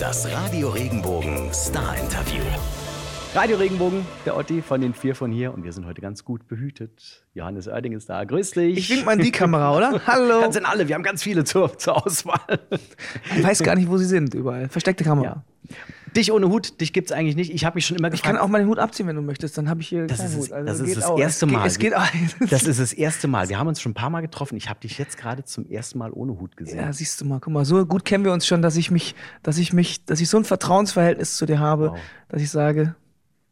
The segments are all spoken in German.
Das Radio Regenbogen Star Interview. Radio Regenbogen, der Otti von den vier von hier und wir sind heute ganz gut behütet. Johannes Oerding ist da. Grüß dich. Ich wink mal in die Kamera, oder? Hallo. Das sind alle, wir haben ganz viele zur, zur Auswahl. Ich weiß gar nicht, wo sie sind, überall. Versteckte Kamera. Ja. Dich ohne Hut, dich gibt's eigentlich nicht. Ich habe mich schon immer Ich gefragt. kann auch mal den Hut abziehen, wenn du möchtest. Dann habe ich hier das keinen ist, Hut. es, Also das, ist das auch. erste es Mal. Geht, es geht das ist das erste Mal. Wir haben uns schon ein paar Mal getroffen. Ich habe dich jetzt gerade zum ersten Mal ohne Hut gesehen. Ja, siehst du mal, guck mal, so gut kennen wir uns schon, dass ich mich, dass ich mich, dass ich so ein Vertrauensverhältnis zu dir habe, Wow. dass ich sage,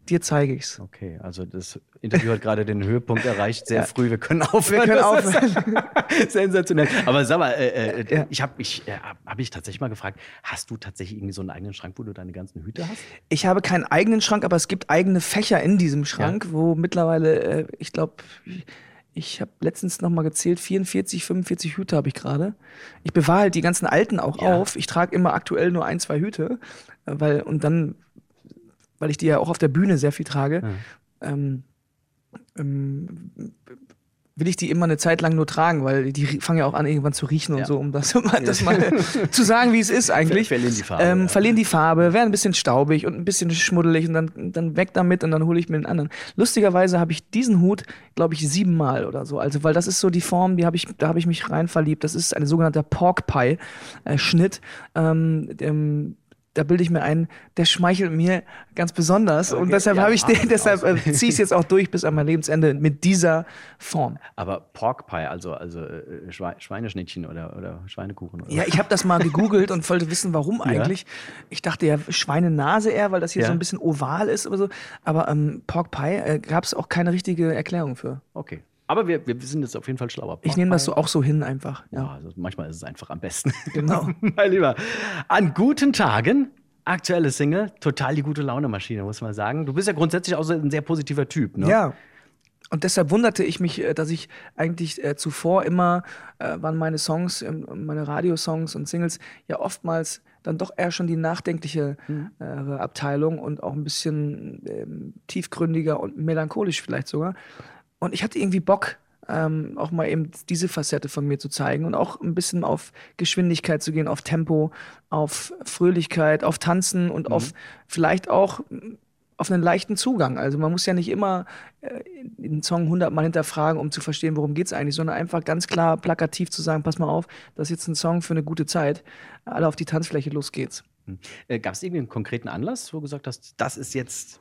dir zeige ich's. Okay, also das Interview hat gerade den Höhepunkt erreicht, sehr früh. Wir können aufhören. Wir können aufhören. Sensationell. Aber sag mal, äh, äh, Ja. ich habe ich, äh, hab ich tatsächlich mal gefragt, hast du tatsächlich irgendwie so einen eigenen Schrank, wo du deine ganzen Hüte hast? Ich habe keinen eigenen Schrank, aber es gibt eigene Fächer in diesem Schrank, wo mittlerweile, äh, ich glaube, ich habe letztens noch mal gezählt, 44, 45 Hüte habe ich gerade. Ich bewahre halt die ganzen alten auch Ja. auf. Ich trage immer aktuell nur ein, zwei Hüte, äh, weil und dann, weil ich die ja auch auf der Bühne sehr viel trage, ähm, ähm, will ich die immer eine Zeit lang nur tragen, weil die fangen ja auch an irgendwann zu riechen und Ja. so, um das, um das mal zu sagen, wie es ist eigentlich. Ver- verlieren die Farbe, Ähm, ja. verlieren die Farbe, werden ein bisschen staubig und ein bisschen schmuddelig und dann, dann weg damit und dann hole ich mir einen anderen. Lustigerweise habe ich diesen Hut, glaube ich, siebenmal oder so. Also, weil das ist so die Form, die habe ich, da habe ich mich rein verliebt. Das ist ein sogenannter Pork Pie äh. Ähm, ähm, da bilde ich mir ein, der schmeichelt mir ganz besonders. Und Okay, deshalb ja, habe ich den, deshalb äh, ziehe ich es jetzt auch durch bis an mein Lebensende mit dieser Form. Aber Pork Pie, also, also äh, Schwe Schweineschnittchen oder, oder Schweinekuchen. Oder Ja, ich habe das mal gegoogelt und wollte wissen, warum eigentlich. Ich dachte ja Schweinenase eher, weil das hier Ja. so ein bisschen oval ist oder so. Aber ähm, Pork Pie äh, gab es auch keine richtige Erklärung für. Okay. Aber wir, wir sind jetzt auf jeden Fall schlauer. Ich nehme das so auch so hin einfach. Ja, Ja. also manchmal ist es einfach am besten. Genau. mein Lieber. An guten Tagen, aktuelle Single, total die gute Laune-Maschine, muss man sagen. Du bist ja grundsätzlich auch so ein sehr positiver Typ, ne? Ja. Und deshalb wunderte ich mich, äh, dass ich eigentlich äh, zuvor immer, äh, waren meine Songs, ähm, meine Radiosongs und Singles ja oftmals dann doch eher schon die nachdenkliche äh, Abteilung und auch ein bisschen ähm, tiefgründiger und melancholisch vielleicht sogar. Und ich hatte irgendwie Bock, ähm, auch mal eben diese Facette von mir zu zeigen und auch ein bisschen auf Geschwindigkeit zu gehen, auf Tempo, auf Fröhlichkeit, auf Tanzen und auf vielleicht auch mm, auf einen leichten Zugang. Also man muss ja nicht immer äh, den Song hundertmal hinterfragen, um zu verstehen, worum geht es eigentlich, sondern einfach ganz klar plakativ zu sagen, pass mal auf, das ist jetzt ein Song für eine gute Zeit. Alle auf die Tanzfläche, los geht's. Äh, Gab es irgendwie einen konkreten Anlass, wo du gesagt hast, das ist jetzt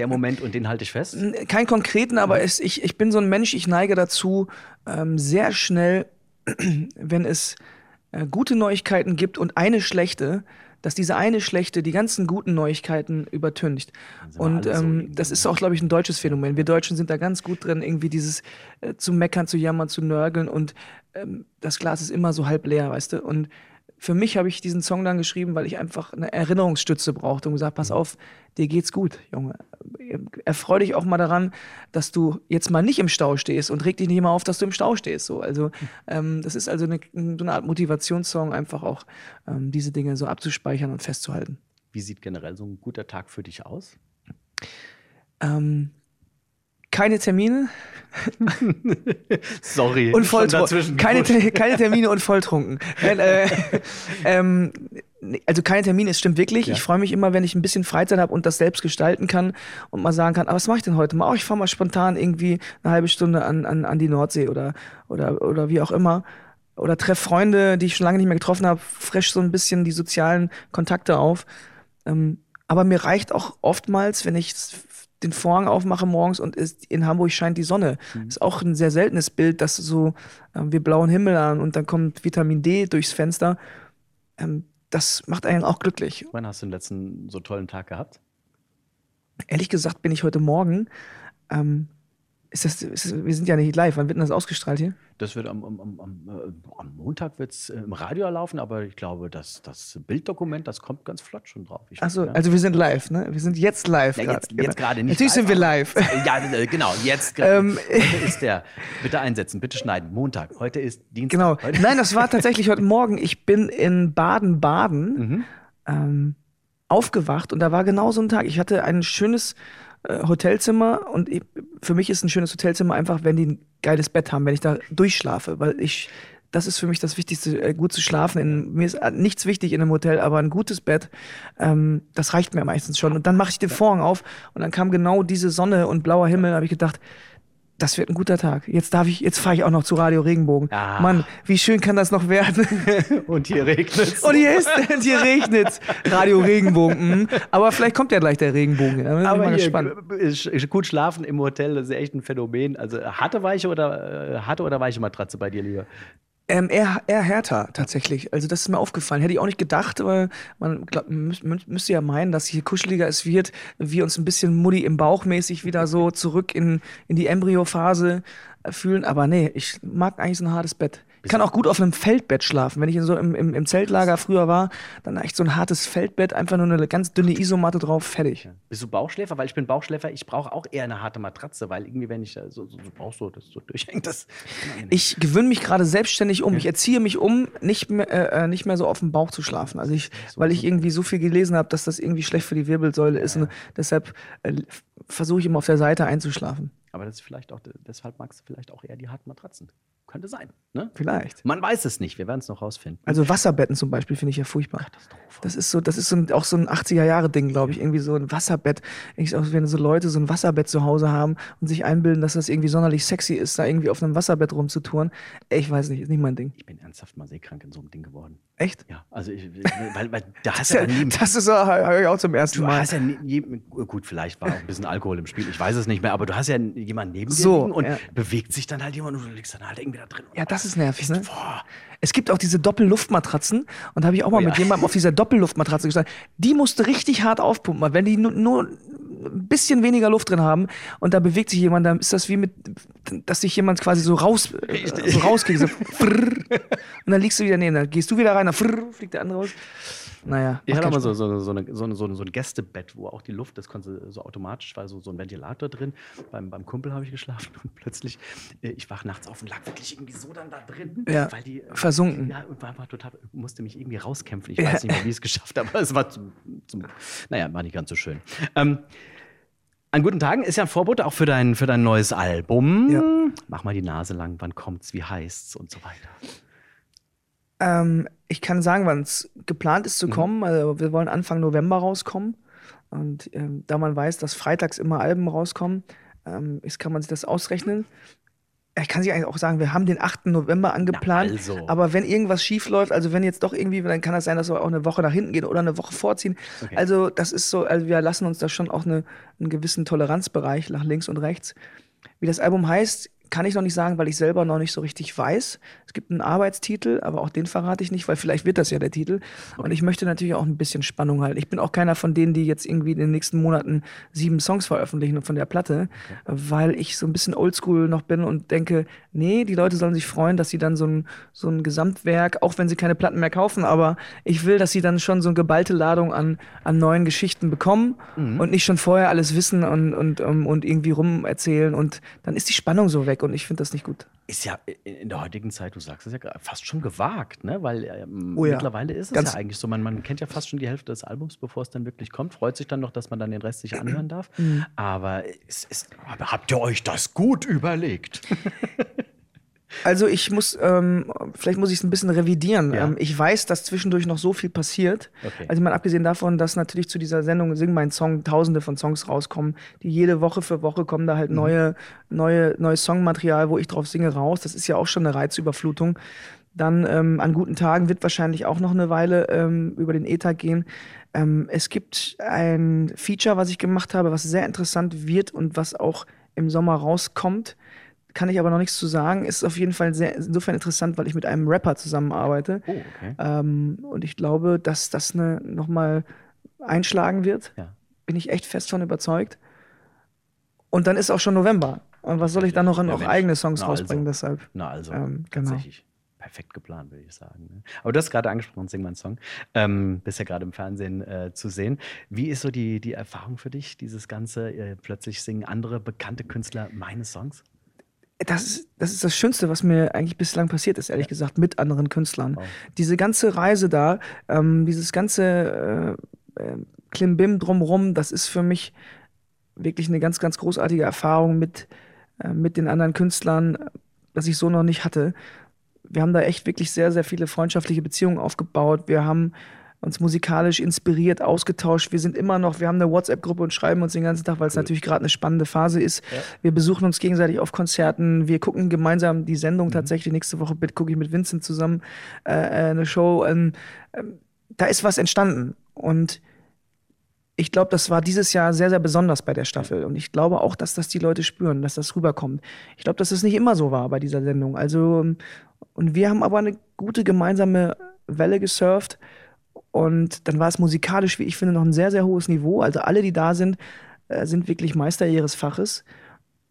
der Moment und den halte ich fest? Keinen konkreten, aber es, ich, ich bin so ein Mensch, ich neige dazu, ähm, sehr schnell, wenn es äh, gute Neuigkeiten gibt und eine schlechte, dass diese eine schlechte die ganzen guten Neuigkeiten übertüncht. Und so ähm, irgendwie, das ist auch, glaube ich, ein deutsches Phänomen. Wir Deutschen sind da ganz gut drin, irgendwie dieses äh, zu meckern, zu jammern, zu nörgeln und ähm, das Glas ist immer so halb leer, weißt du? Und für mich habe ich diesen Song dann geschrieben, weil ich einfach eine Erinnerungsstütze brauchte und gesagt, pass auf, dir geht's gut, Junge. Erfreu dich auch mal daran, dass du jetzt mal nicht im Stau stehst und reg dich nicht mal auf, dass du im Stau stehst. So, also ähm, das ist also eine, so eine Art Motivationssong, einfach auch ähm, diese Dinge so abzuspeichern und festzuhalten. Wie sieht generell so ein guter Tag für dich aus? Ähm, keine Termine Sorry. und volltrunken. Keine, keine Termine und volltrunken. Äh, ähm, also keine Termine, es stimmt wirklich. Ja. Ich freue mich immer, wenn ich ein bisschen Freizeit habe und das selbst gestalten kann und mal sagen kann, aber was mache ich denn heute mal? Oh, ich fahre mal spontan irgendwie eine halbe Stunde an, an, an die Nordsee oder, oder, oder wie auch immer. Oder treffe Freunde, die ich schon lange nicht mehr getroffen habe, frisch so ein bisschen die sozialen Kontakte auf. Ähm, aber mir reicht auch oftmals, wenn ich den Vorhang aufmache morgens und es, in Hamburg scheint die Sonne. Ist auch ein sehr seltenes Bild, dass so ähm, wir blauen Himmel an und dann kommt Vitamin D durchs Fenster. Ähm, das macht einen auch glücklich. Wann hast du den letzten so tollen Tag gehabt? Ehrlich gesagt bin ich heute Morgen. Ähm, ist das, ist das, wir sind ja nicht live. Wann wird denn das ausgestrahlt hier? Das wird am, am, am, am, äh, Montag wird's, äh, im Radio laufen, aber ich glaube, das, das Bilddokument, das kommt ganz flott schon drauf. Achso, ja. also wir sind live, ne? Wir sind jetzt live. Ja, jetzt, jetzt gerade nicht. Natürlich sind wir live. Ja, äh, genau, jetzt gerade. Ähm, Heute ist der. Bitte einsetzen, bitte schneiden. Montag. Heute ist Dienstag. Genau. Nein, das war tatsächlich heute Morgen. Ich bin in Baden-Baden Mhm. ähm, aufgewacht und da war genau so ein Tag. Ich hatte ein schönes Hotelzimmer und ich, für mich ist ein schönes Hotelzimmer einfach, wenn die ein geiles Bett haben, wenn ich da durchschlafe, weil ich das ist für mich das Wichtigste, äh, gut zu schlafen. In, mir ist äh, nichts wichtig in einem Hotel, aber ein gutes Bett, ähm, das reicht mir meistens schon. Und dann mache ich den Vorhang auf und dann kam genau diese Sonne und blauer Himmel, habe ich gedacht, das wird ein guter Tag. Jetzt darf ich, jetzt fahre ich auch noch zu Radio Regenbogen. Ah. Mann, wie schön kann das noch werden? Und hier regnet und hier ist, und hier regnet's. Radio Regenbogen. mhm. Aber vielleicht kommt ja gleich der Regenbogen. Da bin ich Aber mal hier, gespannt. gut schlafen im Hotel, das ist echt ein Phänomen. Also harte weiche oder äh, harte oder weiche Matratze bei dir lieber? Ähm, eher, eher härter tatsächlich. Also das ist mir aufgefallen. Hätte ich auch nicht gedacht, aber man glaub, müsste ja meinen, dass hier kuscheliger es wird, wir uns ein bisschen Mutti im Bauch mäßig wieder so zurück in, in die Embryophase fühlen. Aber nee, ich mag eigentlich so ein hartes Bett. Ich kann auch gut auf einem Feldbett schlafen. Wenn ich in so im, im, im Zeltlager früher war, dann echt so ein hartes Feldbett, einfach nur eine ganz dünne Isomatte drauf, fertig. Bist du Bauchschläfer? Weil ich bin Bauchschläfer, ich brauche auch eher eine harte Matratze, weil irgendwie, wenn ich da so, so, so Bauch so, das so durchhängt, das. Ich gewöhne mich gerade selbstständig um. Ich erziehe mich um, nicht mehr, äh, äh, nicht mehr so auf dem Bauch zu schlafen. Also ich, weil ich irgendwie so viel gelesen habe, dass das irgendwie schlecht für die Wirbelsäule ist. Und deshalb äh, versuche ich immer auf der Seite einzuschlafen. Aber das ist vielleicht auch, deshalb magst du vielleicht auch eher die harten Matratzen. Könnte sein. Ne? Vielleicht. Man weiß es nicht, wir werden es noch rausfinden. Also Wasserbetten zum Beispiel finde ich ja furchtbar. Das ist so, das ist so ein, auch so ein 80er-Jahre-Ding, glaube ich. Irgendwie so ein Wasserbett. Ich, auch wenn so Leute so ein Wasserbett zu Hause haben und sich einbilden, dass das irgendwie sonderlich sexy ist, da irgendwie auf einem Wasserbett rumzutouren. Ich weiß nicht, ist nicht mein Ding. Ich bin ernsthaft mal seekrank in so einem Ding geworden. Echt? Ja, also ich, weil, weil da hast Das, du ja nie, das ist so, höre ich auch zum ersten du Mal. hast ja nie, gut, vielleicht war auch ein bisschen Alkohol im Spiel, ich weiß es nicht mehr, aber du hast ja jemanden neben dir So, liegen und ja. bewegt sich dann halt jemand und du liegst dann halt irgendwie da drin. Ja, das ist nervig, ne? Boah. Es gibt auch diese Doppelluftmatratzen und da habe ich auch mal Oh ja. mit jemandem auf dieser Doppelluftmatratze gesagt, die musste richtig hart aufpumpen, weil wenn die nur, nur ein bisschen weniger Luft drin haben und da bewegt sich jemand, dann ist das wie mit, dass sich jemand quasi so raus, äh, so rausgeht, so und dann liegst du wieder neben, dann gehst du wieder rein, dann fliegt der andere raus. Naja. Ich hatte mal so, so, so, eine, so, eine, so, eine, so ein Gästebett, wo auch die Luft, das konnte so automatisch, war so, so ein Ventilator drin. Beim, beim Kumpel habe ich geschlafen und plötzlich, äh, ich wach nachts auf und lag wirklich irgendwie so dann da drin. Ja, weil die, äh, versunken. Ja, und war, war total, musste mich irgendwie rauskämpfen. Ich Ja. weiß nicht mehr, wie ich es geschafft habe, aber es war zum, zum, naja, war nicht ganz so schön. Ähm, an guten Tagen ist ja ein Vorbote auch für dein, für dein neues Album. Ja. Mach mal die Nase lang, wann kommt's, wie heißt's und so weiter. Ähm, ich kann sagen, wann es geplant ist zu Mhm. kommen. Also wir wollen Anfang November rauskommen. Und ähm, da man weiß, dass freitags immer Alben rauskommen, ähm, ist, kann man sich das ausrechnen. Ich kann sich eigentlich auch sagen, wir haben den 8. November angeplant. also. Aber wenn irgendwas schief läuft, also wenn jetzt doch irgendwie, dann kann das sein, dass wir auch eine Woche nach hinten gehen oder eine Woche vorziehen. Okay. Also das ist so, also wir lassen uns da schon auch eine, einen gewissen Toleranzbereich nach links und rechts. Wie das Album heißt, kann ich noch nicht sagen, weil ich selber noch nicht so richtig weiß. Es gibt einen Arbeitstitel, aber auch den verrate ich nicht, weil vielleicht wird das ja der Titel. Und ich möchte natürlich auch ein bisschen Spannung halten. Ich bin auch keiner von denen, die jetzt irgendwie in den nächsten Monaten sieben Songs veröffentlichen von der Platte, weil ich so ein bisschen oldschool noch bin und denke, nee, die Leute sollen sich freuen, dass sie dann so ein, so ein Gesamtwerk, auch wenn sie keine Platten mehr kaufen, aber ich will, dass sie dann schon so eine geballte Ladung an, an neuen Geschichten bekommen und nicht schon vorher alles wissen und, und, ähm, und irgendwie rum erzählen und dann ist die Spannung so weg und ich finde das nicht gut. Ist ja in- der heutigen Zeit, du sagst es ja fast schon gewagt, ne? Weil ähm, Oh ja. mittlerweile ist es Ganz- ja eigentlich so, man, man kennt ja fast schon die Hälfte des Albums, bevor es dann wirklich kommt, freut sich dann noch, dass man dann den Rest sich anhören darf. Mhm. Aber es ist, aber habt ihr euch das gut überlegt? Also ich muss, ähm, vielleicht muss ich es ein bisschen revidieren. Ja. Ähm, ich weiß, dass zwischendurch noch so viel passiert. Okay. Also mal abgesehen davon, dass natürlich zu dieser Sendung Sing mein Song tausende von Songs rauskommen, die jede Woche für Woche kommen da Mhm. halt neue, neue, neues Songmaterial, wo ich drauf singe, raus. Das ist ja auch schon eine Reizüberflutung. Dann ähm, an guten Tagen wird wahrscheinlich auch noch eine Weile ähm, über den Ether gehen. Ähm, es gibt ein Feature, was ich gemacht habe, was sehr interessant wird und was auch im Sommer rauskommt. Kann ich aber noch nichts zu sagen. Ist auf jeden Fall sehr, insofern interessant, weil ich mit einem Rapper zusammenarbeite. Oh, okay. Ähm, und ich glaube, dass das ne, nochmal einschlagen wird. Ja. Bin ich echt fest von überzeugt. Und dann ist auch schon November. Und was soll ich dann noch an Ja, auch eigene Songs Na, rausbringen also. deshalb? Na also, Ähm, genau. tatsächlich perfekt geplant, würde ich sagen. Ne? Aber du hast gerade angesprochen, Sing mein Song. Ähm, bist ja gerade im Fernsehen äh, zu sehen. Wie ist so die, die Erfahrung für dich, dieses Ganze? Äh, plötzlich singen andere bekannte Künstler meine Songs? Das ist, das ist das Schönste, was mir eigentlich bislang passiert ist, ehrlich gesagt, mit anderen Künstlern. Wow. Diese ganze Reise da, ähm, dieses ganze äh, äh, Klimbim drumrum, das ist für mich wirklich eine ganz, ganz großartige Erfahrung mit, äh, mit den anderen Künstlern, das ich so noch nicht hatte. wir haben da echt wirklich sehr, sehr viele freundschaftliche Beziehungen aufgebaut. Wir haben uns musikalisch inspiriert, ausgetauscht. Wir sind immer noch, wir haben eine WhatsApp-Gruppe und schreiben uns den ganzen Tag, weil es natürlich gerade eine spannende Phase ist. Ja. Wir besuchen uns gegenseitig auf Konzerten. Wir gucken gemeinsam die Sendung mhm. tatsächlich. Nächste Woche gucke ich mit Vincent zusammen äh, äh, eine Show. Ähm, äh, da ist was entstanden. Und ich glaube, das war dieses Jahr sehr, sehr besonders bei der Staffel. Und ich glaube auch, dass das die Leute spüren, dass das rüberkommt. Ich glaube, dass es das nicht immer so war bei dieser Sendung. Also, und wir haben aber eine gute gemeinsame Welle gesurft. Und dann war es musikalisch, wie ich finde, noch ein sehr, sehr hohes Niveau. Also alle, die da sind, äh, sind wirklich Meister ihres Faches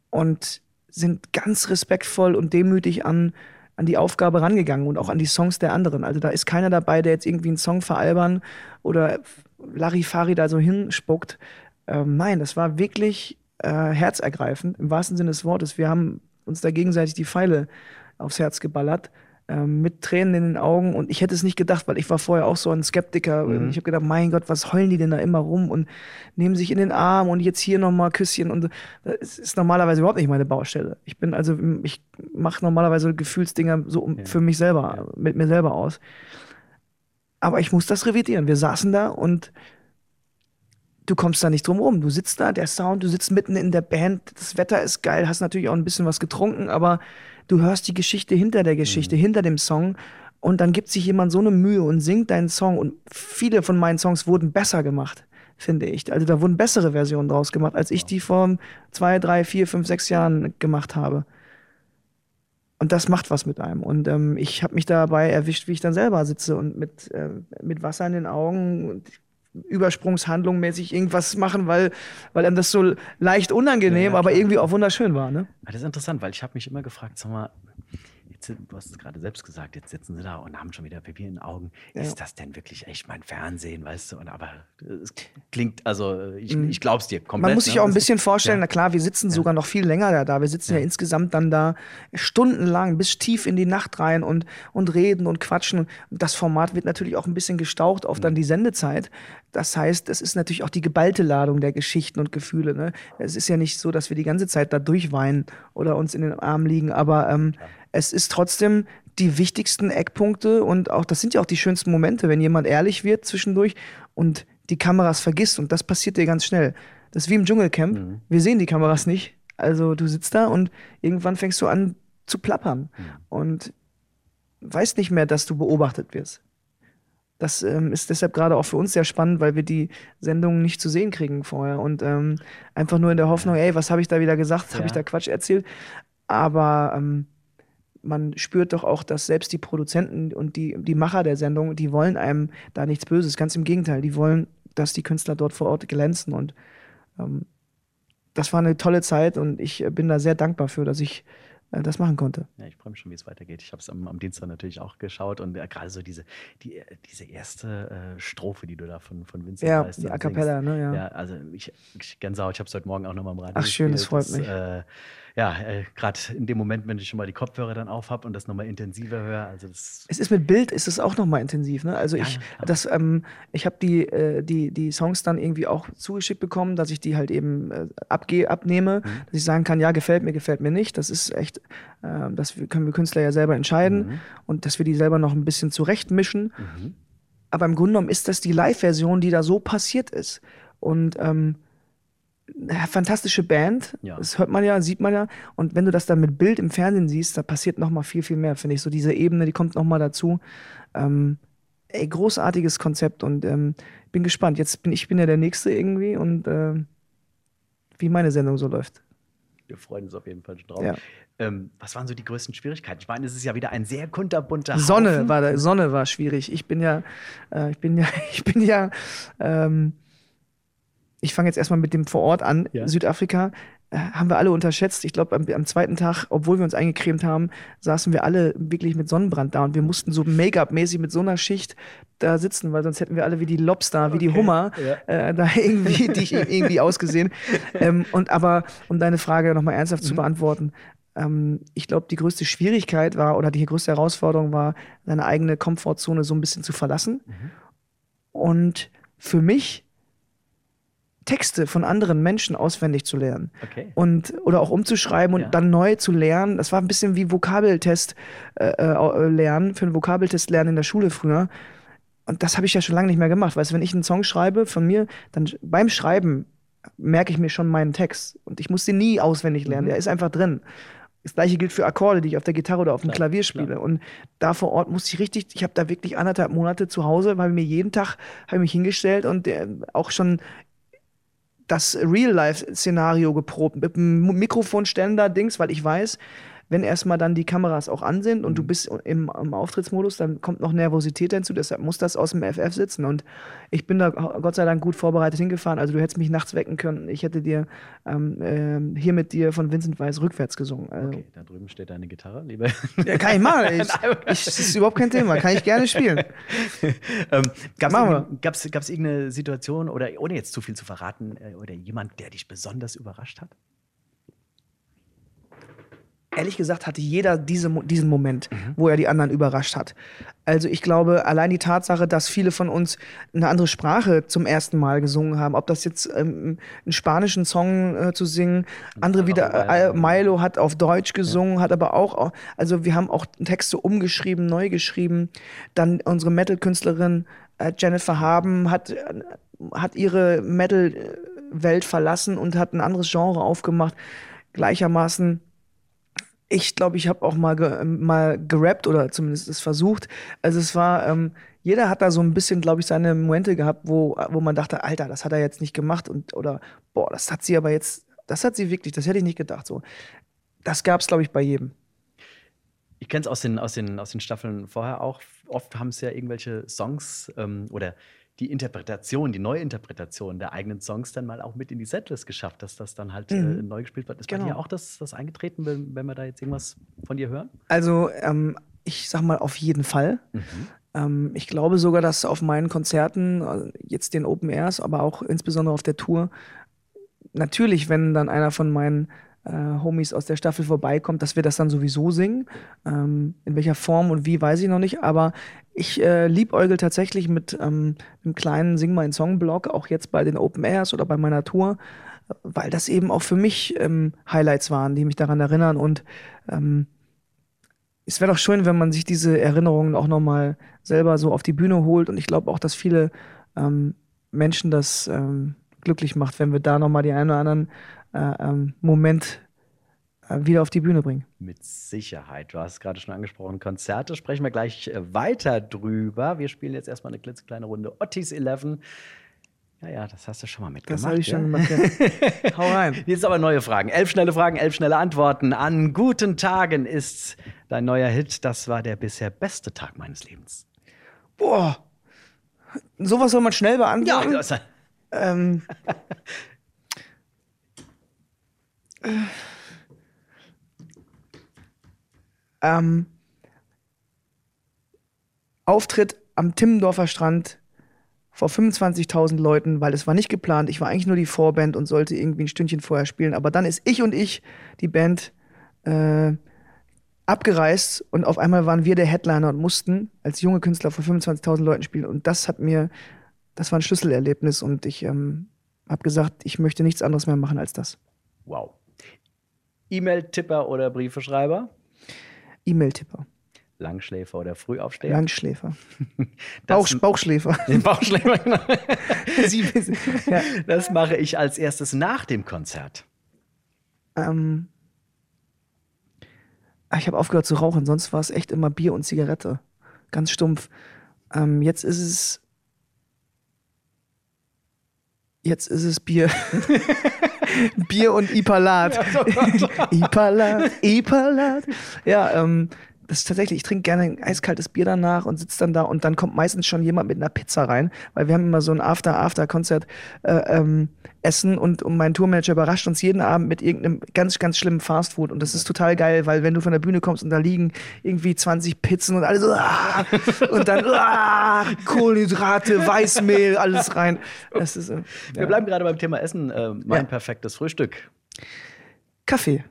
und sind ganz respektvoll und demütig an, an die Aufgabe rangegangen und auch an die Songs der anderen. Also da ist keiner dabei, der jetzt irgendwie einen Song veralbern oder Larifari da so hinspuckt. Ähm, nein, das war wirklich äh, herzergreifend, im wahrsten Sinne des Wortes. Wir haben uns da gegenseitig die Pfeile aufs Herz geballert ähm, mit Tränen in den Augen. Und ich hätte es nicht gedacht, weil ich war vorher auch so ein Skeptiker. Mhm. Ich habe gedacht, mein Gott, was heulen die denn da immer rum und nehmen sich in den Arm und jetzt hier nochmal Küsschen. Und das ist normalerweise überhaupt nicht meine Baustelle. Ich bin also, ich mache normalerweise Gefühlsdinger so ja. für mich selber, ja. mit mir selber aus. Aber ich muss das revidieren. Wir saßen da und du kommst da nicht drum rum. Du sitzt da, der Sound, du sitzt mitten in der Band, das Wetter ist geil, hast natürlich auch ein bisschen was getrunken, aber du hörst die Geschichte hinter der Geschichte, mhm. hinter dem Song und dann gibt sich jemand so eine Mühe und singt deinen Song und viele von meinen Songs wurden besser gemacht, finde ich. Also da wurden bessere Versionen draus gemacht, als ich die vor zwei, drei, vier, fünf, sechs Jahren gemacht habe. Und das macht was mit einem. Und ähm, ich habe mich dabei erwischt, wie ich dann selber sitze und mit, äh, mit Wasser in den Augen und Übersprungshandlung mäßig irgendwas machen, weil, weil einem das so leicht unangenehm, ja, aber irgendwie auch wunderschön war. Ne? Das ist interessant, weil ich habe mich immer gefragt, sag mal, jetzt, du hast es gerade selbst gesagt, jetzt sitzen sie da und haben schon wieder Pipi in den Augen. Ja. Ist das denn wirklich echt mein Fernsehen, weißt du? Und aber es klingt, also ich, mhm. ich glaub's dir komplett. Man muss sich ne? auch ein bisschen vorstellen, ja. na klar, wir sitzen ja. sogar noch viel länger da. Wir sitzen ja. insgesamt dann da stundenlang bis tief in die Nacht rein und, und reden und quatschen. Und das Format wird natürlich auch ein bisschen gestaucht auf dann mhm. die Sendezeit. Das heißt, es ist natürlich auch die geballte Ladung der Geschichten und Gefühle. Ne? Es ist ja nicht so, dass wir die ganze Zeit da durchweinen oder uns in den Armen liegen, aber ähm, es ist trotzdem die wichtigsten Eckpunkte und auch das sind ja auch die schönsten Momente, wenn jemand ehrlich wird zwischendurch und die Kameras vergisst und das passiert dir ganz schnell. Das ist wie im Dschungelcamp. Mhm. Wir sehen die Kameras nicht. Also du sitzt da und irgendwann fängst du an zu plappern mhm. und weißt nicht mehr, dass du beobachtet wirst. Das ähm, ist deshalb gerade auch für uns sehr spannend, weil wir die Sendungen nicht zu sehen kriegen vorher und ähm, einfach nur in der Hoffnung, ey, was habe ich da wieder gesagt? Ja. Habe ich da Quatsch erzählt? Aber ähm, man spürt doch auch, dass selbst die Produzenten und die, die Macher der Sendung, die wollen einem da nichts Böses. Ganz im Gegenteil, die wollen, dass die Künstler dort vor Ort glänzen. Und ähm, das war eine tolle Zeit und ich bin da sehr dankbar für, dass ich äh, das machen konnte. Ja, ich freue mich schon, wie es weitergeht. Ich habe es am, am, Dienstag natürlich auch geschaut und äh, gerade so diese, die, äh, diese erste äh, Strophe, die du da von, von Vincent Ja, weißt, die A Cappella, ne? Ja. ja, also ich, ich Gänsehaut, ich habe es heute Morgen auch nochmal im Radio Ach schön, das freut mich. Äh, ja, äh, gerade in dem Moment, wenn ich schon mal die Kopfhörer dann auf habe und das nochmal intensiver höre. Also das es ist mit Bild, ist es auch nochmal intensiv. Ne? Also ja, ich, das, ähm, ich habe die, äh, die, die Songs dann irgendwie auch zugeschickt bekommen, dass ich die halt eben äh, abgehe, abnehme, mhm. dass ich sagen kann, ja, gefällt mir, gefällt mir nicht. Das ist echt, äh, das können wir Künstler ja selber entscheiden mhm. und dass wir die selber noch ein bisschen zurechtmischen. Mhm. Aber im Grunde genommen ist das die Live-Version, die da so passiert ist. Und ähm, fantastische Band. Ja. Das hört man ja, sieht man ja. Und wenn du das dann mit Bild im Fernsehen siehst, da passiert noch mal viel, viel mehr, finde ich. So diese Ebene, die kommt noch mal dazu. Ähm, ey, großartiges Konzept und ähm, bin gespannt. Jetzt bin ich bin ja der Nächste irgendwie und äh, wie meine Sendung so läuft. Wir freuen uns auf jeden Fall schon drauf. Ja. Ähm, was waren so die größten Schwierigkeiten? Ich meine, es ist ja wieder ein sehr kunterbunter Haufen. Sonne war, Sonne war schwierig. Ich bin ja, äh, ich bin ja, ich bin ja, ähm, ich fange jetzt erstmal mit dem vor Ort an, ja. Südafrika, äh, haben wir alle unterschätzt. Ich glaube, am, am, zweiten Tag, obwohl wir uns eingecremt haben, saßen wir alle wirklich mit Sonnenbrand da und wir mussten so Make-up-mäßig mit so einer Schicht da sitzen, weil sonst hätten wir alle wie die Lobster, okay. wie die Hummer ja. äh, da irgendwie, die irgendwie ausgesehen. Ähm, und aber, um deine Frage nochmal ernsthaft mhm. zu beantworten, ähm, ich glaube, die größte Schwierigkeit war oder die größte Herausforderung war, seine eigene Komfortzone so ein bisschen zu verlassen. Mhm. Und für mich Texte von anderen Menschen auswendig zu lernen. Okay. Und, oder auch umzuschreiben und Ja. dann neu zu lernen. Das war ein bisschen wie Vokabeltest äh, äh, lernen, für einen Vokabeltest lernen in der Schule früher. Und das habe ich ja schon lange nicht mehr gemacht. Weißt du, wenn ich einen Song schreibe von mir, dann beim Schreiben merke ich mir schon meinen Text. Und ich muss den nie auswendig lernen. Mhm. Der ist einfach drin. Das gleiche gilt für Akkorde, die ich auf der Gitarre oder auf dem Klar, Klavier spiele. Und da vor Ort musste ich richtig, ich habe da wirklich anderthalb Monate zu Hause, weil mir jeden Tag habe ich mich hingestellt und äh, auch schon das Real-Life-Szenario geprobt. Mit einem Mikrofonständer, Dings, weil ich weiß, wenn erstmal dann die Kameras auch an sind und du bist im, im Auftrittsmodus, dann kommt noch Nervosität hinzu, deshalb muss das aus dem FF sitzen. Und ich bin da Gott sei Dank gut vorbereitet hingefahren. Also du hättest mich nachts wecken können. Ich hätte dir ähm, ähm, hier mit dir von Vincent Weiss rückwärts gesungen. Also, Okay, da drüben steht deine Gitarre, liebe. Ja, kann ich machen. Ich, ich, das ist überhaupt kein Thema. Kann ich gerne spielen. ähm, Gab es irgendeine Situation oder ohne jetzt zu viel zu verraten äh, oder jemand, der dich besonders überrascht hat? Ehrlich gesagt hatte jeder diese, diesen Moment, wo er die anderen überrascht hat. Also ich glaube, allein die Tatsache, dass viele von uns eine andere Sprache zum ersten Mal gesungen haben, ob das jetzt ähm, einen spanischen Song äh, zu singen, andere wieder, äh, Milo hat auf Deutsch gesungen, hat aber auch, au- also wir haben auch Texte umgeschrieben, neu geschrieben. Dann unsere Metal-Künstlerin äh, Jennifer Haben hat, äh, hat ihre Metal-Welt verlassen und hat ein anderes Genre aufgemacht. Gleichermaßen ich glaube, ich habe auch mal, ge mal gerappt oder zumindest es versucht. Also es war, ähm, jeder hat da so ein bisschen, glaube ich, seine Momente gehabt, wo, wo man dachte, Alter, das hat er jetzt nicht gemacht und oder boah, das hat sie aber jetzt, das hat sie wirklich, das hätte ich nicht gedacht. So, das gab es, glaube ich, bei jedem. Ich kenne es aus den, aus, den, aus den Staffeln vorher auch. Oft haben es ja irgendwelche Songs ähm, oder die Interpretation, die Neuinterpretation der eigenen Songs dann mal auch mit in die Setlist geschafft, dass das dann halt Mhm. äh, neu gespielt wird. Ist bei Genau. dir auch das, das eingetreten, wenn, wenn wir da jetzt irgendwas von dir hören? Also ähm, ich sag mal auf jeden Fall. Mhm. Ähm, ich glaube sogar, dass auf meinen Konzerten, äh, jetzt den Open Airs, aber auch insbesondere auf der Tour, natürlich, wenn dann einer von meinen äh, Homies aus der Staffel vorbeikommt, dass wir das dann sowieso singen. Ähm, in welcher Form und wie, weiß ich noch nicht. Aber ich äh, liebäugel tatsächlich mit ähm, einem kleinen Sing mein Song-Blog, auch jetzt bei den Open Airs oder bei meiner Tour, weil das eben auch für mich ähm, Highlights waren, die mich daran erinnern. Und ähm, es wäre doch schön, wenn man sich diese Erinnerungen auch nochmal selber so auf die Bühne holt. Und ich glaube auch, dass viele ähm, Menschen das ähm, glücklich macht, wenn wir da nochmal die einen oder anderen ähm, Moment äh, wieder auf die Bühne bringen. Mit Sicherheit. Du hast es gerade schon angesprochen. Konzerte sprechen wir gleich äh, weiter drüber. Wir spielen jetzt erstmal eine klitzekleine Runde Ottis 11. Ja, ja, das hast du schon mal mitgemacht. Das habe ich ja? schon gemacht. Ja. Hau rein. Jetzt aber neue Fragen. Elf schnelle Fragen, elf schnelle Antworten. An guten Tagen ist dein neuer Hit. Das war der bisher beste Tag meines Lebens. Boah. Sowas soll man schnell beantworten. das, Ähm, ähm, Auftritt am Timmendorfer Strand vor 25.000 Leuten, weil es war nicht geplant. Ich war eigentlich nur die Vorband und sollte irgendwie ein Stündchen vorher spielen. Aber dann ist ich und ich, die Band, äh, abgereist und auf einmal waren wir der Headliner und mussten als junge Künstler vor 25.000 Leuten spielen. Und das hat mir, das war ein Schlüsselerlebnis und ich ähm, habe gesagt, ich möchte nichts anderes mehr machen als das. wow. E-Mail-Tipper oder Briefeschreiber? E-Mail-Tipper, Langschläfer oder Frühaufsteher? Langschläfer, Bauch, Bauchschläfer. Bauchschläfer, genau. Ja. Das mache ich als erstes nach dem Konzert. ähm, ah, ich habe aufgehört zu rauchen, sonst war es echt immer Bier und Zigarette. Ganz stumpf. Ähm, jetzt ist es. Jetzt ist es Bier. Bier und Ipalat. Ipalat, Ipalat. Ja, ähm, das ist tatsächlich, ich trinke gerne ein eiskaltes Bier danach und sitze dann da und dann kommt meistens schon jemand mit einer Pizza rein, weil wir haben immer so ein After-After-Konzert äh, ähm, Essen und, und mein Tourmanager überrascht uns jeden Abend mit irgendeinem ganz, ganz schlimmen Fastfood und das ist total geil, weil wenn du von der Bühne kommst und da liegen irgendwie 20 Pizzen und alles ah, und dann ah, Kohlenhydrate, Weißmehl, alles rein. Ist, äh, Wir ja. bleiben gerade beim Thema Essen. Äh, mein Ja. perfektes Frühstück. Kaffee.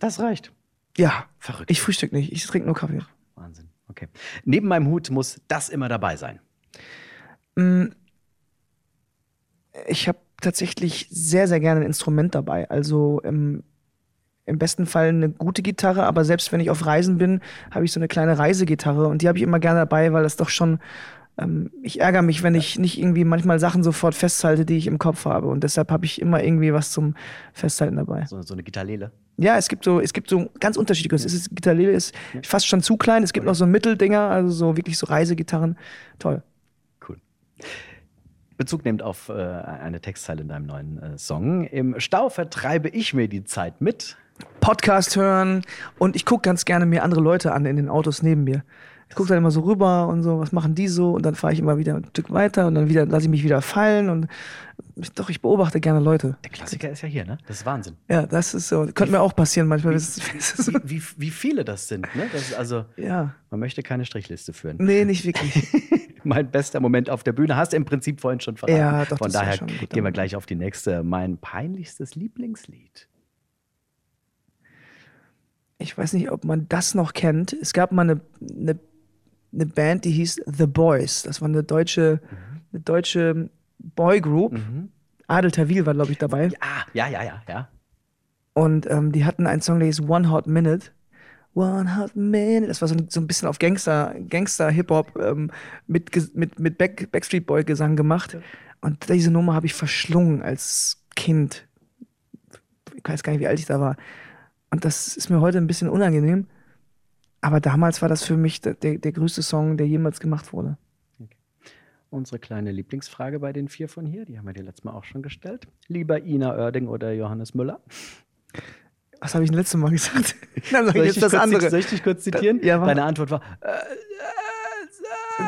Das reicht. Ja, Verrückt. ich frühstück nicht, ich trinke nur Kaffee. Wahnsinn. Okay. Neben meinem Hut muss das immer dabei sein. Mm. Ich habe tatsächlich sehr, sehr gerne ein Instrument dabei. Also im, im besten Fall eine gute Gitarre, aber selbst wenn ich auf Reisen bin, habe ich so eine kleine Reisegitarre und die habe ich immer gerne dabei, weil das doch schon ähm, ich ärgere mich, wenn ich nicht irgendwie manchmal Sachen sofort festhalte, die ich im Kopf habe. Und deshalb habe ich immer irgendwie was zum Festhalten dabei. So, so eine Gitarrele. Ja, es gibt so, es gibt so ganz unterschiedliche. Es ist, Gitarrele ist fast schon zu klein. Es gibt noch so Mitteldinger, also so wirklich so Reisegitarren. Toll. Cool. Bezug nimmt auf äh, eine Textzeile in deinem neuen äh, Song. Im Stau vertreibe ich mir die Zeit mit. Podcast hören und ich gucke ganz gerne mir andere Leute an in den Autos neben mir. Ich gucke dann immer so rüber und so, was machen die so? Und dann fahre ich immer wieder ein Stück weiter und dann wieder lasse ich mich wieder fallen und ich, doch, ich beobachte gerne Leute. Der Klassiker ist ja hier, ne? Das ist Wahnsinn. Ja, das ist so. Könnte mir auch passieren manchmal. Wie, wie, wie, viele das sind, ne? Das also, ja. man möchte keine Strichliste führen. Nee, nicht wirklich. mein bester Moment auf der Bühne hast du im Prinzip vorhin schon verraten. Ja, doch, Von daher gehen wir gleich auf die nächste. Mein peinlichstes Lieblingslied. ich weiß nicht, ob man das noch kennt. Es gab mal eine, eine, eine Band, die hieß The Boys. Das war eine deutsche, eine deutsche Boygroup. Adel Tawil war, glaube ich, dabei. Ah, ja, ja, ja, ja. Und ähm, die hatten einen Song, der hieß One Hot Minute. One Hot Minute. Das war so, ein- so ein bisschen auf Gangster, Gangster Hip-Hop ähm, mit, mit, mit Back, Backstreet Boy Gesang gemacht. Und diese Nummer habe ich verschlungen als Kind. Ich weiß gar nicht, wie alt ich da war. Und das ist mir heute ein bisschen unangenehm. Aber damals war das für mich der, der, größte Song, der jemals gemacht wurde. Unsere kleine Lieblingsfrage bei den vier von hier, die haben wir dir letztes Mal auch schon gestellt. Lieber Ina Oerding oder Johannes Müller? Was habe ich denn letztes Mal gesagt? Dann sage Soll ich ich, jetzt das andere. soll ich dich kurz zitieren? Ja, mach. Deine Antwort war,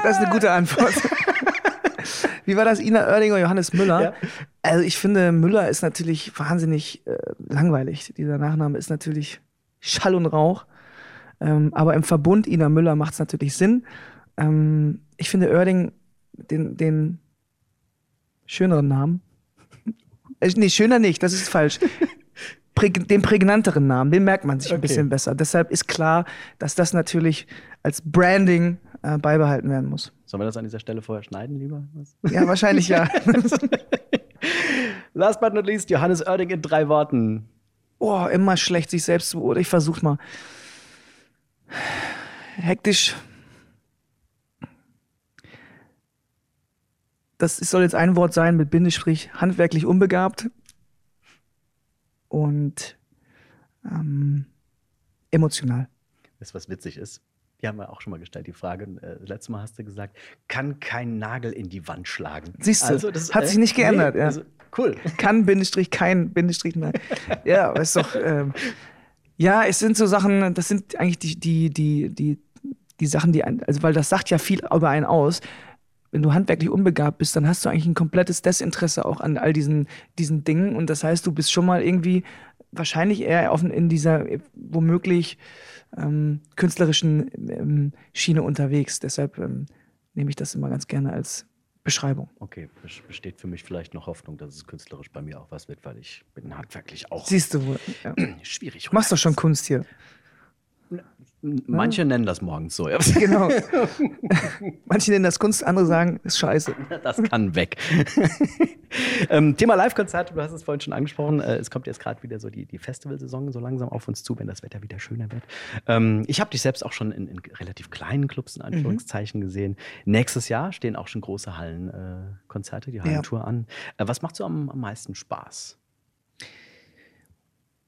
Das ist eine gute Antwort. Wie war das? Ina Oerdinger, Johannes Müller? Ja. Also ich finde, Müller ist natürlich wahnsinnig äh, langweilig. Dieser Nachname ist natürlich Schall und Rauch. Ähm, aber im Verbund Ina Müller macht es natürlich Sinn. Ähm, ich finde Oerding den, den schöneren Namen. Äh, nee, schöner nicht, das ist falsch. Präg den prägnanteren Namen, den merkt man sich ein Okay. bisschen besser. Deshalb ist klar, dass das natürlich als Branding äh, beibehalten werden muss. sollen wir das an dieser Stelle vorher schneiden, lieber? Ja, wahrscheinlich ja. Last but not least, Johannes Oerding in drei Worten. oh, immer schlecht, sich selbst zu beurteilen. Ich versuch's mal. Hektisch. Das soll jetzt ein Wort sein mit Bindestrich, handwerklich unbegabt und ähm, emotional. Weißt du, was witzig ist? Die haben wir auch schon mal gestellt, die Frage. Äh, letztes Mal hast du gesagt, kann kein Nagel in die Wand schlagen. Siehst du, das, hat sich nicht geändert, ja. also, cool. Kann, Bindestrich, kein, Bindestrich, nein. Ja, aber ist doch, ähm, ja, es sind so Sachen, das sind eigentlich die, die, die, die, die Sachen, die, ein, also weil das sagt ja viel über einen aus. Wenn du handwerklich unbegabt bist, dann hast du eigentlich ein komplettes Desinteresse auch an all diesen, diesen Dingen. Und das heißt, du bist schon mal irgendwie wahrscheinlich eher auf, in dieser womöglich ähm, künstlerischen ähm, Schiene unterwegs. Deshalb ähm, nehme ich das immer ganz gerne als Beschreibung. Okay, bes- besteht für mich vielleicht noch Hoffnung, dass es künstlerisch bei mir auch was wird, weil ich bin handwerklich auch Siehst du wohl. Ja. schwierig. Machst doch schon Kunst hier. Manche nennen das morgens so. Ja. Genau. Manche nennen das Kunst, andere sagen, ist scheiße. Das kann weg. ähm, Thema Live-Konzerte, du hast es vorhin schon angesprochen. Äh, es kommt jetzt gerade wieder so die, die Festivalsaison so langsam auf uns zu, wenn das Wetter wieder schöner wird. Ähm, ich habe dich selbst auch schon in, in relativ kleinen Clubs in Anführungszeichen gesehen. Nächstes Jahr stehen auch schon große Hallenkonzerte, äh, die Hallentour an. Äh, was macht so am, am meisten Spaß?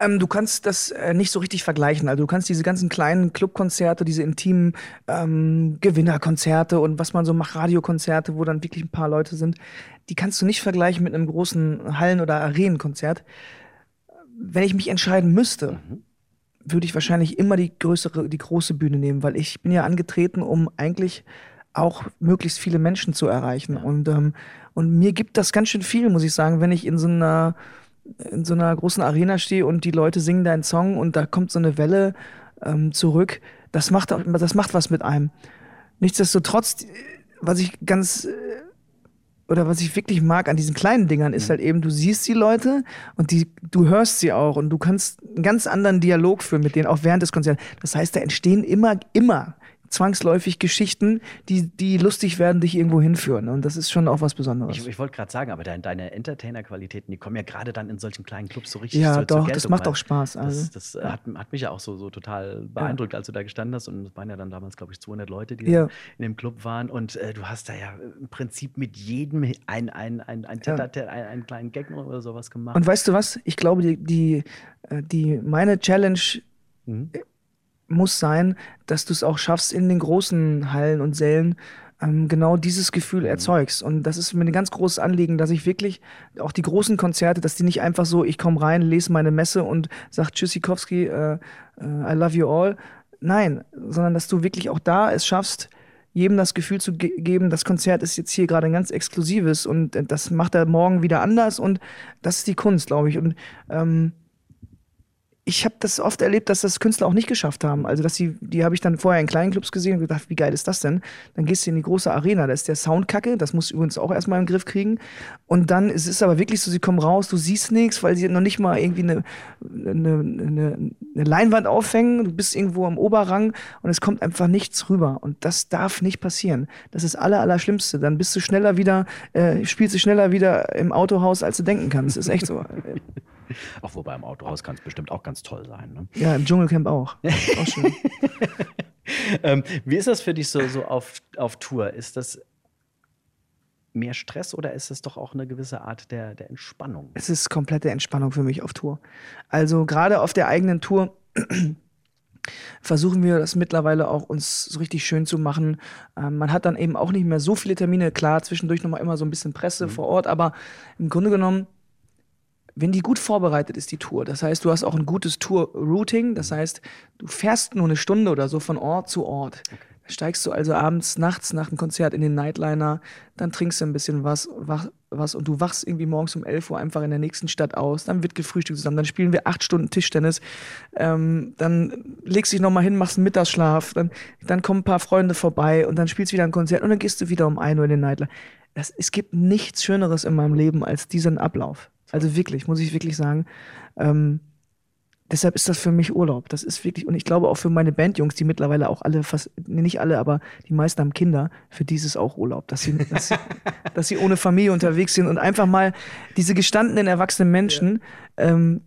Ähm, du kannst das äh, nicht so richtig vergleichen. Also du kannst diese ganzen kleinen Clubkonzerte, diese intimen ähm, Gewinnerkonzerte und was man so macht, Radiokonzerte, wo dann wirklich ein paar Leute sind, die kannst du nicht vergleichen mit einem großen Hallen- oder Arenenkonzert. Wenn ich mich entscheiden müsste, würde ich wahrscheinlich immer die größere, die große Bühne nehmen, weil ich bin ja angetreten, um eigentlich auch möglichst viele Menschen zu erreichen. Und, ähm, und mir gibt das ganz schön viel, muss ich sagen, wenn ich in so einer in so einer großen Arena stehe und die Leute singen deinen Song und da kommt so eine Welle ähm, zurück, das macht, auch- das macht was mit einem. Nichtsdestotrotz, was ich ganz äh, oder was ich wirklich mag an diesen kleinen Dingern ist halt eben, du siehst die Leute und die, du hörst sie auch und du kannst einen ganz anderen Dialog führen mit denen, auch während des Konzerts. Das heißt, da entstehen immer, immer zwangsläufig Geschichten, die, die lustig werden, dich irgendwo hinführen. Und das ist schon auch was Besonderes. Ich, ich wollte gerade sagen, aber deine, deine Entertainer-Qualitäten, die kommen ja gerade dann in solchen kleinen Clubs so richtig ja, zur, doch, das macht auch Spaß. Also. Das, das äh, hat, hat mich ja auch so, so total beeindruckt, als du da gestanden hast. Und es waren ja dann damals, glaube ich, 200 Leute, die Ja. in dem Club waren. Und äh, du hast da ja im Prinzip mit jedem ein, ein, ein, ein, Ja. Tete-a-Tete, einen, einen kleinen Gag oder sowas gemacht. Und weißt du was? Ich glaube, die, die, äh, die meine Challenge Mhm. Muss sein, dass du es auch schaffst, in den großen Hallen und Sälen ähm, genau dieses Gefühl erzeugst. Und das ist mir ein ganz großes Anliegen, dass ich wirklich auch die großen Konzerte, dass die nicht einfach so, ich komme rein, lese meine Messe und sag Tschüssikowski, äh, äh, I love you all. Nein, sondern dass du wirklich auch da es schaffst, jedem das Gefühl zu ge geben, das Konzert ist jetzt hier gerade ein ganz exklusives und äh, das macht er morgen wieder anders und das ist die Kunst, glaube ich. Und ähm, ich habe das oft erlebt, dass das Künstler auch nicht geschafft haben. Also, dass sie, die habe ich dann vorher in kleinen Clubs gesehen und gedacht, wie geil ist das denn? Dann gehst du in die große Arena, da ist der Sound kacke, das musst du übrigens auch erstmal im Griff kriegen. Und dann ist es aber wirklich so, sie kommen raus, du siehst nichts, weil sie noch nicht mal irgendwie eine, eine, eine, eine Leinwand aufhängen, du bist irgendwo am Oberrang und es kommt einfach nichts rüber. Und das darf nicht passieren. Das ist das aller, Allerschlimmste. Dann bist du schneller wieder, äh, spielst du schneller wieder im Autohaus, als du denken kannst. ist echt so. Auch wobei im Autohaus kann es bestimmt auch ganz toll sein. Ne? Ja, im Dschungelcamp auch. auch schön. ähm, wie ist das für dich so, so auf, auf Tour? Ist das mehr Stress oder ist es doch auch eine gewisse Art der, der Entspannung? Es ist komplette Entspannung für mich auf Tour. Also gerade auf der eigenen Tour versuchen wir das mittlerweile auch uns so richtig schön zu machen. Ähm, man hat dann eben auch nicht mehr so viele Termine. Klar, zwischendurch nochmal immer so ein bisschen Presse vor Ort, aber im Grunde genommen, wenn die gut vorbereitet ist, die Tour, das heißt, du hast auch ein gutes Tour-Routing, das heißt, du fährst nur eine Stunde oder so von Ort zu Ort. Da steigst du also abends, nachts nach dem Konzert in den Nightliner, dann trinkst du ein bisschen was, wach, was und du wachst irgendwie morgens um 11 Uhr einfach in der nächsten Stadt aus, dann wird gefrühstückt zusammen, dann spielen wir acht Stunden Tischtennis, ähm, dann legst du dich nochmal hin, machst einen Mittagsschlaf, dann, dann kommen ein paar Freunde vorbei und dann spielst du wieder ein Konzert und dann gehst du wieder um 1 Uhr in den Nightliner. Das, es gibt nichts Schöneres in meinem Leben als diesen Ablauf. Also wirklich, muss ich wirklich sagen. Ähm, deshalb ist das für mich Urlaub. Das ist wirklich, und ich glaube auch für meine Bandjungs, die mittlerweile auch alle fast, nee, nicht alle, aber die meisten haben Kinder, für die ist es auch Urlaub, dass sie, dass sie, dass sie ohne Familie unterwegs sind und einfach mal diese gestandenen, erwachsenen Menschen ähm,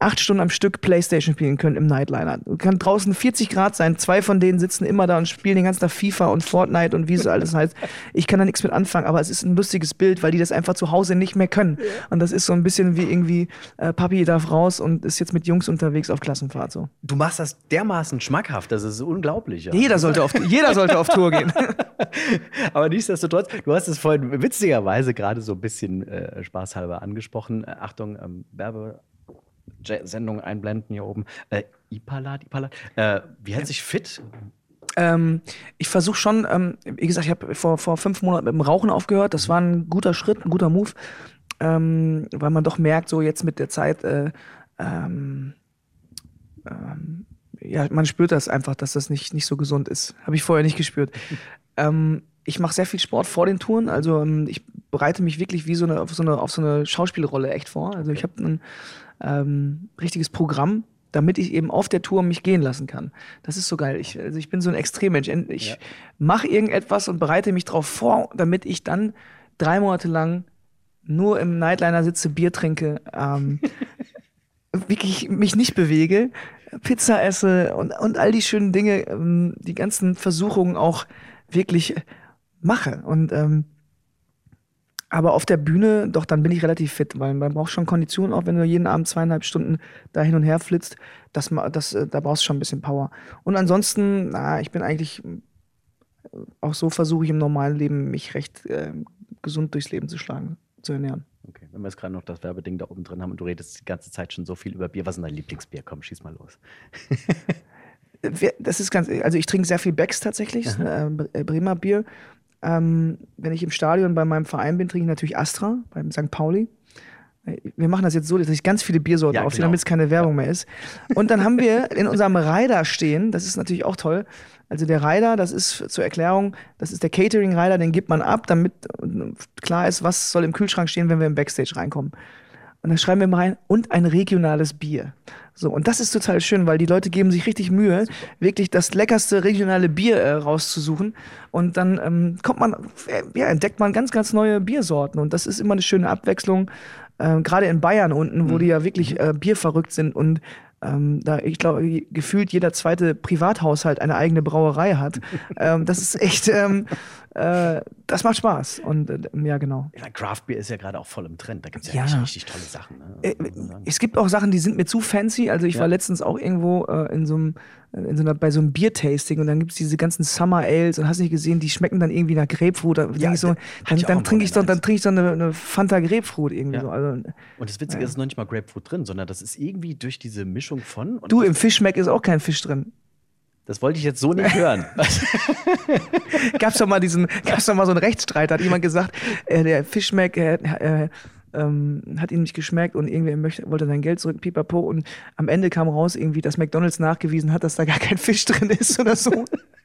acht Stunden am Stück Playstation spielen können im Nightliner. Kann draußen 40 Grad sein, zwei von denen sitzen immer da und spielen den ganzen Tag FIFA und Fortnite und wie es alles heißt. Ich kann da nichts mit anfangen, aber es ist ein lustiges Bild, weil die das einfach zu Hause nicht mehr können. Und das ist so ein bisschen wie irgendwie, äh, Papi darf raus und ist jetzt mit Jungs unterwegs auf Klassenfahrt so. Du machst das dermaßen schmackhaft, das ist unglaublich. Ja. Jeder sollte auf, jeder sollte auf Tour gehen. Aber nichtsdestotrotz, du hast es vorhin witzigerweise gerade so ein bisschen äh, spaßhalber angesprochen. Äh, Achtung, ähm, Werbe. Sendung einblenden hier oben. Äh, Ipalat, Ipalat. Äh, wie hält sich fit? Ähm, ich versuche schon, ähm, wie gesagt, ich habe vor, vor fünf Monaten mit dem Rauchen aufgehört. Das war ein guter Schritt, ein guter Move, ähm, weil man doch merkt, so jetzt mit der Zeit, äh, ähm, ähm, ja, man spürt das einfach, dass das nicht, nicht so gesund ist. Habe ich vorher nicht gespürt. ähm, ich mache sehr viel Sport vor den Touren, also ich bereite mich wirklich wie so eine, auf, so eine, auf so eine Schauspielrolle echt vor. Also ich habe ein ähm, richtiges Programm, damit ich eben auf der Tour mich gehen lassen kann. Das ist so geil. Ich, also ich bin so ein Extremmensch. Ich Ja. mache irgendetwas und bereite mich darauf vor, damit ich dann drei Monate lang nur im Nightliner sitze, Bier trinke, ähm, wirklich mich nicht bewege, Pizza esse und, und all die schönen Dinge, ähm, die ganzen Versuchungen auch wirklich mache. Und ähm, aber auf der Bühne, doch, dann bin ich relativ fit, weil man braucht schon Kondition, auch wenn du jeden Abend zweieinhalb Stunden da hin und her flitzt, das, das, äh, da brauchst du schon ein bisschen Power. Und ansonsten, na, ich bin eigentlich, äh, auch so versuche ich im normalen Leben, mich recht äh, gesund durchs Leben zu schlagen, zu ernähren. Okay, wenn wir jetzt gerade noch das Werbeding da oben drin haben und du redest die ganze Zeit schon so viel über Bier, was ist dein Lieblingsbier? Komm, schieß mal los. Das ist ganz, also ich trinke sehr viel Becks tatsächlich, äh, Bremer Bier. Ähm, wenn ich im Stadion bei meinem Verein bin, trinke ich natürlich Astra beim St. Pauli. Wir machen das jetzt so, dass ich ganz viele Biersorten Ja, aufziehe, genau. damit es keine Werbung mehr ist. Und dann haben wir in unserem Rider stehen, das ist natürlich auch toll. Also der Rider, das ist zur Erklärung, das ist der Catering-Rider, den gibt man ab, damit klar ist, was soll im Kühlschrank stehen, wenn wir im Backstage reinkommen. Und dann schreiben wir mal rein, und ein regionales Bier. So, und das ist total schön, weil die Leute geben sich richtig Mühe, wirklich das leckerste regionale Bier äh, rauszusuchen. Und dann ähm, kommt man, äh, ja, entdeckt man ganz, ganz neue Biersorten. Und das ist immer eine schöne Abwechslung. Äh, Gerade in Bayern unten, wo Mhm. die ja wirklich äh, bierverrückt sind und ähm, da, ich glaube, gefühlt jeder zweite Privathaushalt eine eigene Brauerei hat. ähm, das ist echt, ähm, äh, das macht Spaß. Und äh, ja, genau. Ja, Craft Beer ist ja gerade auch voll im Trend. Da gibt es ja, Ja. richtig, richtig tolle Sachen. Ne? Äh. Es gibt auch Sachen, die sind mir zu fancy. Also ich Ja. war letztens auch irgendwo äh, in so einem in so einer, bei so einem Biertasting und dann gibt es diese ganzen Summer Ales und hast nicht gesehen, die schmecken dann irgendwie nach Grapefruit. Da ich so, da- dann, dann trinke ich dann trinke ich doch eine, eine Fanta Grapefruit irgendwie Ja. so. Also, Und das Witzige ist, es ist noch nicht mal Grapefruit drin, sondern das ist irgendwie durch diese Mischung von. Du, im Fischmeck ist auch kein Fisch drin. Das wollte ich jetzt so nicht hören. Gab's doch mal diesen, gab's doch mal so einen Rechtsstreit, hat jemand gesagt, äh, der Fischmeck äh, äh, ähm, hat ihm nicht geschmeckt und irgendwie möchte, wollte sein Geld zurück, pipapo. Und am Ende kam raus, irgendwie, dass McDonalds nachgewiesen hat, dass da gar kein Fisch drin ist oder so.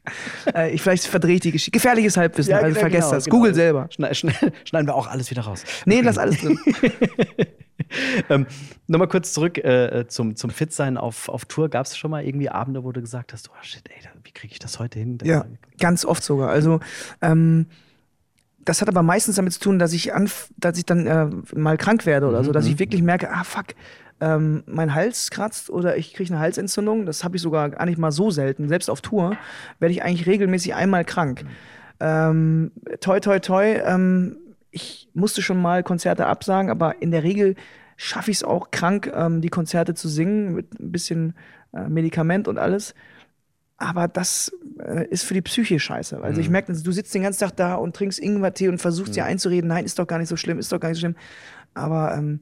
äh, ich, vielleicht verdrehe ich die Geschichte. Gefährliches Halbwissen, also genau, vergesst das. genau. Google selber. Schne schne schneiden wir auch alles wieder raus. Nee, lass alles drin. ähm, Nochmal kurz zurück äh, zum, zum Fitsein auf, auf Tour. Gab es schon mal irgendwie Abende, wo du gesagt hast, oh shit, ey, wie kriege ich das heute hin? Ja, ganz oft sogar. Also, ähm, das hat aber meistens damit zu tun, dass ich, anf dass ich dann äh, mal krank werde oder so, dass ich wirklich merke, ah fuck, ähm, mein Hals kratzt oder ich kriege eine Halsentzündung. Das habe ich sogar gar nicht mal so selten. Selbst auf Tour werde ich eigentlich regelmäßig einmal krank. Ähm, toi, toi, toi. Ähm, ich musste schon mal Konzerte absagen, aber in der Regel schaffe ich es auch krank, ähm, die Konzerte zu singen mit ein bisschen äh, Medikament und alles. Aber das äh, ist für die Psyche scheiße. Also ich merke, du sitzt den ganzen Tag da und trinkst Ingwertee und versuchst dir einzureden, nein, ist doch gar nicht so schlimm, ist doch gar nicht so schlimm. Aber ähm,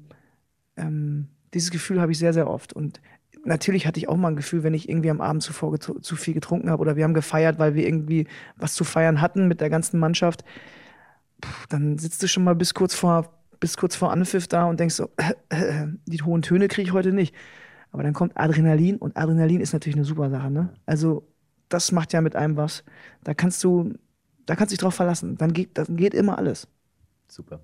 ähm, dieses Gefühl habe ich sehr, sehr oft. Und natürlich hatte ich auch mal ein Gefühl, wenn ich irgendwie am Abend zuvor zu viel getrunken habe oder wir haben gefeiert, weil wir irgendwie was zu feiern hatten mit der ganzen Mannschaft. Dann sitzt du schon mal bis kurz vor, bis kurz vor Anpfiff da und denkst so, die hohen Töne kriege ich heute nicht. Aber dann kommt Adrenalin und Adrenalin ist natürlich eine super Sache. Ne? Also das macht ja mit einem was. Da kannst du, da kannst du dich drauf verlassen. Dann geht, dann geht immer alles. Super.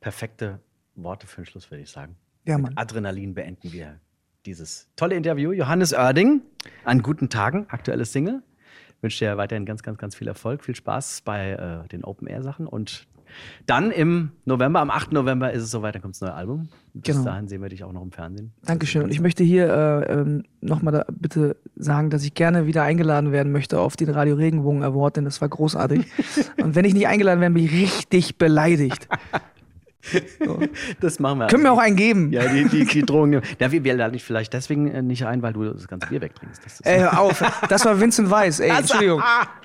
Perfekte Worte für den Schluss, würde ich sagen. Ja, Mit Mann. Adrenalin beenden wir dieses tolle Interview. Johannes Oerding, an guten Tagen, aktuelles Single. Wünsche dir weiterhin ganz, ganz, ganz viel Erfolg, viel Spaß bei äh, den Open-Air-Sachen. Und dann im November, am 8. November ist es soweit, dann kommt das neue Album. Bis Genau. dahin sehen wir dich auch noch im Fernsehen. Dankeschön. Und ich möchte hier äh, ähm, nochmal bitte sagen, dass ich gerne wieder eingeladen werden möchte auf den Radio Regenbogen Award, denn das war großartig. Und wenn ich nicht eingeladen werde, bin ich richtig beleidigt. Das machen wir. Können wir auch einen geben? Ja, die, die, die Drohung. Ja, wir, wir laden dich vielleicht deswegen äh, nicht ein, weil du das ganze Bier wegtrinkst. Das ist Ey, hör auf. Das war Vincent Weiss, ey, Entschuldigung.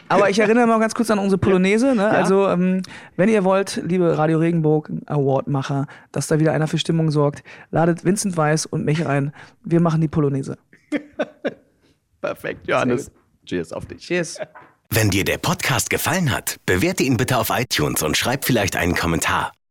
Aber ich erinnere mal ganz kurz an unsere Polonaise. Ne? Also, ähm, wenn ihr wollt, liebe Radio Regenbogen Award-Macher, dass da wieder einer für Stimmung sorgt, ladet Vincent Weiss und mich ein. Wir machen die Polonaise. perfekt, Johannes. Cheers auf dich. Cheers. Wenn dir der Podcast gefallen hat, bewerte ihn bitte auf iTunes und schreib vielleicht einen Kommentar.